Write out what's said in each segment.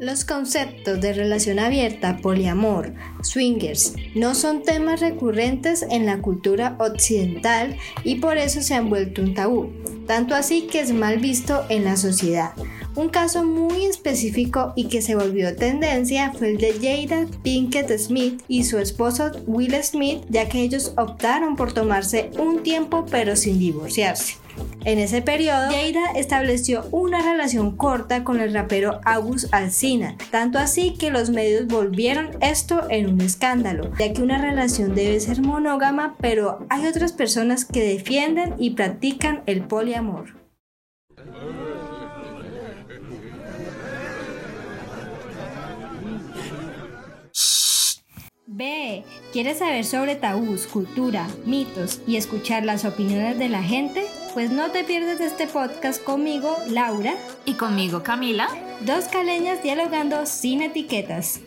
Los conceptos de relación abierta, poliamor, swingers, no son temas recurrentes en la cultura occidental y por eso se han vuelto un tabú, tanto así que es mal visto en la sociedad. Un caso muy específico y que se volvió tendencia fue el de Jada Pinkett Smith y su esposo Will Smith, ya que ellos optaron por tomarse un tiempo pero sin divorciarse. En ese periodo, Jada estableció una relación corta con el rapero August Alsina, tanto así que los medios volvieron esto en un escándalo, ya que una relación debe ser monógama, pero hay otras personas que defienden y practican el poliamor. B. ¿Quieres saber sobre tabús, cultura, mitos y escuchar las opiniones de la gente? Pues no te pierdas este podcast conmigo, Laura. Y conmigo, Camila. Dos caleñas dialogando sin etiquetas.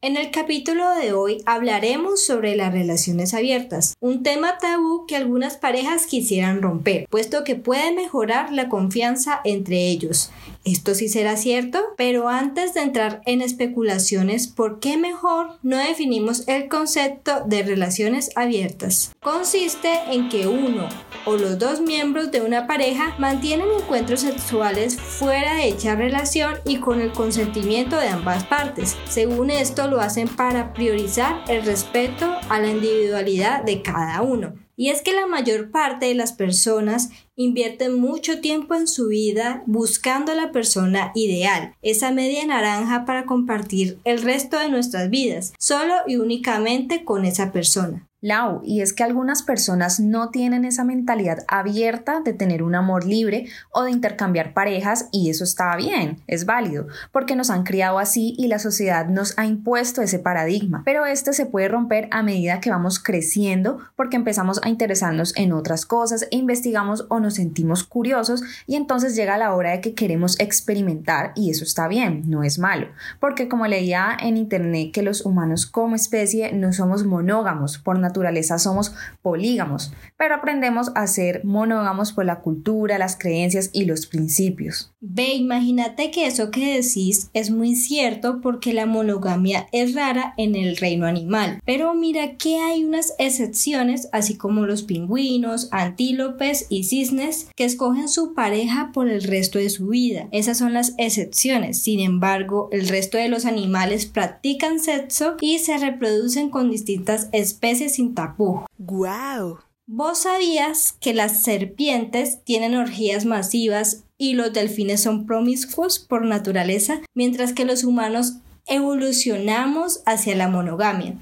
En el capítulo de hoy hablaremos sobre las relaciones abiertas, un tema tabú que algunas parejas quisieran romper, puesto que puede mejorar la confianza entre ellos. Esto sí será cierto, pero antes de entrar en especulaciones, ¿por qué mejor no definimos el concepto de relaciones abiertas? Consiste en que uno o los dos miembros de una pareja mantienen encuentros sexuales fuera de dicha relación y con el consentimiento de ambas partes. Según esto lo hacen para priorizar el respeto a la individualidad de cada uno. Y es que la mayor parte de las personas invierten mucho tiempo en su vida buscando la persona ideal, esa media naranja para compartir el resto de nuestras vidas, solo y únicamente con esa persona. Lau, y es que algunas personas no tienen esa mentalidad abierta de tener un amor libre o de intercambiar parejas y eso está bien, es válido, porque nos han criado así y la sociedad nos ha impuesto ese paradigma. Pero este se puede romper a medida que vamos creciendo porque empezamos a interesarnos en otras cosas e investigamos o nos sentimos curiosos y entonces llega la hora de que queremos experimentar y eso está bien, no es malo, porque como leía en internet que los humanos como especie no somos monógamos por naturaleza naturaleza somos polígamos, pero aprendemos a ser monógamos por la cultura, las creencias y los principios. Ve, imagínate que eso que decís es muy cierto porque la monogamia es rara en el reino animal, pero mira que hay unas excepciones, así como los pingüinos, antílopes y cisnes, que escogen su pareja por el resto de su vida. Esas son las excepciones. Sin embargo, el resto de los animales practican sexo y se reproducen con distintas especies sin tapujo. ¡Guau! ¿Vos sabías que las serpientes tienen orgías masivas y los delfines son promiscuos por naturaleza, mientras que los humanos evolucionamos hacia la monogamia?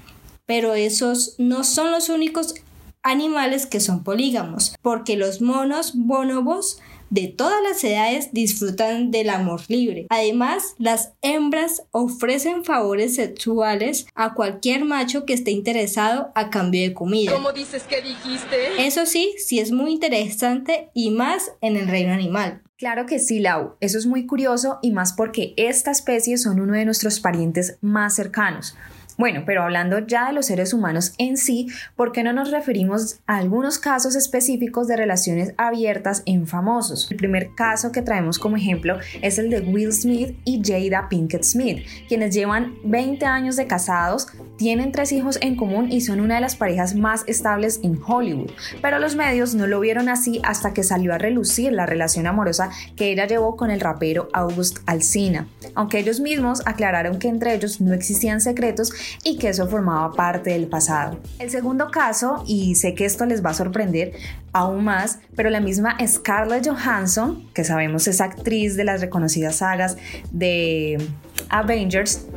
Pero esos no son los únicos animales que son polígamos, porque los monos bonobos de todas las edades disfrutan del amor libre. Además, las hembras ofrecen favores sexuales a cualquier macho que esté interesado a cambio de comida. ¿Cómo dices que dijiste? Eso sí, sí es muy interesante y más en el reino animal. Claro que sí, Lau. Eso es muy curioso y más porque esta especie son uno de nuestros parientes más cercanos. Bueno, pero hablando ya de los seres humanos en sí, ¿por qué no nos referimos a algunos casos específicos de relaciones abiertas en famosos? El primer caso que traemos como ejemplo es el de Will Smith y Jada Pinkett Smith, quienes llevan 20 años de casados, tienen tres hijos en común y son una de las parejas más estables en Hollywood. Pero los medios no lo vieron así hasta que salió a relucir la relación amorosa que ella llevó con el rapero August Alsina, aunque ellos mismos aclararon que entre ellos no existían secretos y que eso formaba parte del pasado. El segundo caso, y sé que esto les va a sorprender aún más, pero la misma Scarlett Johansson, que sabemos es actriz de las reconocidas sagas de Avengers,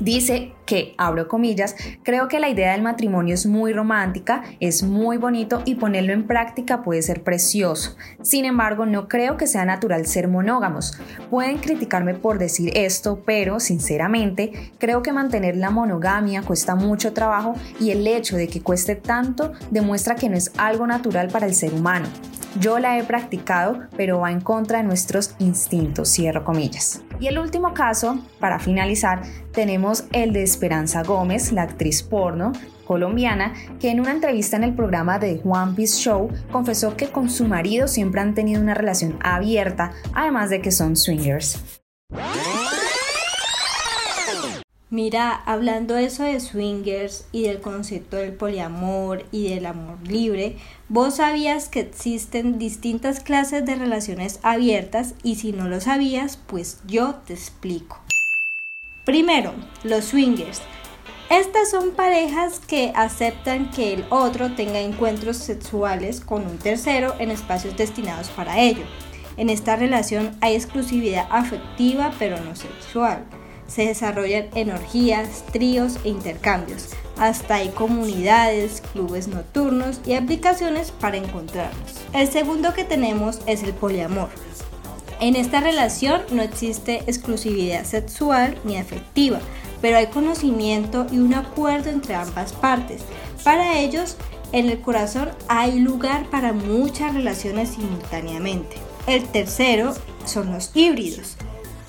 dice que, abro comillas, creo que la idea del matrimonio es muy romántica, es muy bonito y ponerlo en práctica puede ser precioso. Sin embargo, no creo que sea natural ser monógamos. Pueden criticarme por decir esto, pero sinceramente creo que mantener la monogamia cuesta mucho trabajo y el hecho de que cueste tanto demuestra que no es algo natural para el ser humano. Yo la he practicado, pero va en contra de nuestros instintos, cierro comillas. Y el último caso, para finalizar, tenemos el de Esperanza Gómez, la actriz porno colombiana, que en una entrevista en el programa de One Piece Show confesó que con su marido siempre han tenido una relación abierta, además de que son swingers. Mira, hablando eso de swingers y del concepto del poliamor y del amor libre, vos sabías que existen distintas clases de relaciones abiertas y si no lo sabías, pues yo te explico. Primero, los swingers. Estas son parejas que aceptan que el otro tenga encuentros sexuales con un tercero en espacios destinados para ello. En esta relación hay exclusividad afectiva pero no sexual se desarrollan energías, tríos e intercambios. Hasta hay comunidades, clubes nocturnos y aplicaciones para encontrarlos. El segundo que tenemos es el poliamor. En esta relación no existe exclusividad sexual ni afectiva, pero hay conocimiento y un acuerdo entre ambas partes. Para ellos, en el corazón hay lugar para muchas relaciones simultáneamente. El tercero son los híbridos.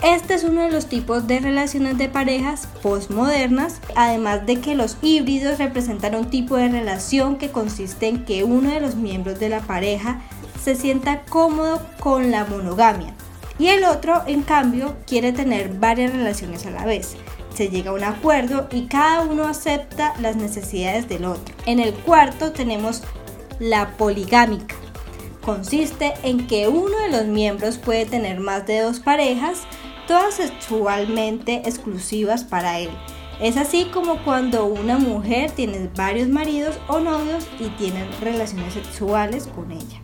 Este es uno de los tipos de relaciones de parejas postmodernas, además de que los híbridos representan un tipo de relación que consiste en que uno de los miembros de la pareja se sienta cómodo con la monogamia y el otro, en cambio, quiere tener varias relaciones a la vez. Se llega a un acuerdo y cada uno acepta las necesidades del otro. En el cuarto tenemos la poligámica. Consiste en que uno de los miembros puede tener más de dos parejas todas sexualmente exclusivas para él. Es así como cuando una mujer tiene varios maridos o novios y tienen relaciones sexuales con ella.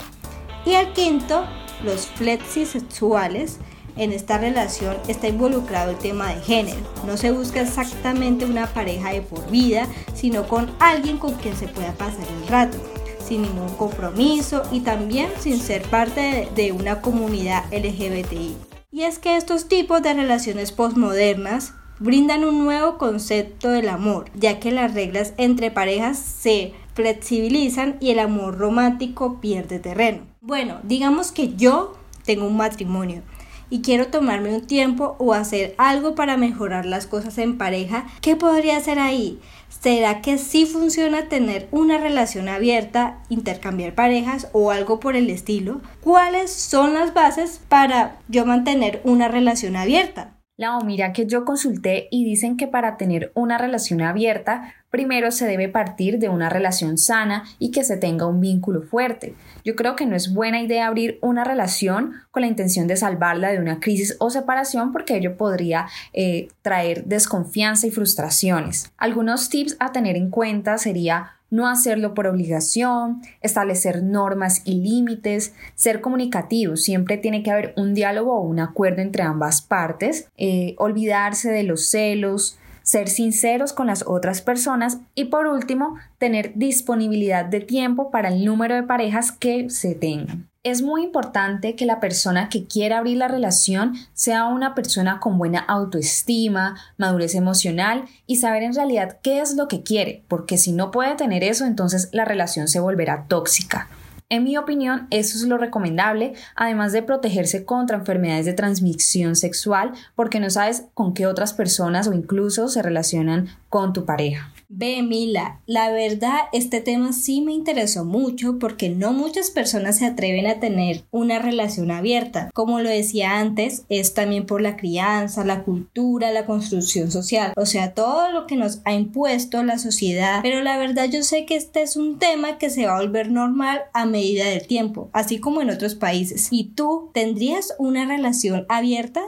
Y al quinto, los flexisexuales. En esta relación está involucrado el tema de género. No se busca exactamente una pareja de por vida, sino con alguien con quien se pueda pasar el rato, sin ningún compromiso y también sin ser parte de una comunidad LGBTI. Y es que estos tipos de relaciones postmodernas brindan un nuevo concepto del amor, ya que las reglas entre parejas se flexibilizan y el amor romántico pierde terreno. Bueno, digamos que yo tengo un matrimonio y quiero tomarme un tiempo o hacer algo para mejorar las cosas en pareja, ¿qué podría hacer ahí? ¿Será que sí funciona tener una relación abierta, intercambiar parejas o algo por el estilo? ¿Cuáles son las bases para yo mantener una relación abierta? Lau, mira que yo consulté y dicen que para tener una relación abierta, primero se debe partir de una relación sana y que se tenga un vínculo fuerte. Yo creo que no es buena idea abrir una relación con la intención de salvarla de una crisis o separación porque ello podría eh, traer desconfianza y frustraciones. Algunos tips a tener en cuenta sería no hacerlo por obligación, establecer normas y límites, ser comunicativo, siempre tiene que haber un diálogo o un acuerdo entre ambas partes, eh, olvidarse de los celos, ser sinceros con las otras personas y por último, tener disponibilidad de tiempo para el número de parejas que se tengan. Es muy importante que la persona que quiera abrir la relación sea una persona con buena autoestima, madurez emocional y saber en realidad qué es lo que quiere, porque si no puede tener eso, entonces la relación se volverá tóxica. En mi opinión, eso es lo recomendable, además de protegerse contra enfermedades de transmisión sexual, porque no sabes con qué otras personas o incluso se relacionan con tu pareja. Ve, Mila, la verdad este tema sí me interesó mucho porque no muchas personas se atreven a tener una relación abierta. Como lo decía antes, es también por la crianza, la cultura, la construcción social, o sea, todo lo que nos ha impuesto la sociedad. Pero la verdad yo sé que este es un tema que se va a volver normal a medida del tiempo, así como en otros países. ¿Y tú tendrías una relación abierta?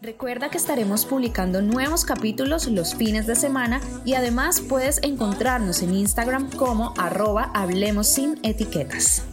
Recuerda que estaremos publicando nuevos capítulos los fines de semana y además puedes encontrarnos en Instagram como arroba hablemos sin etiquetas.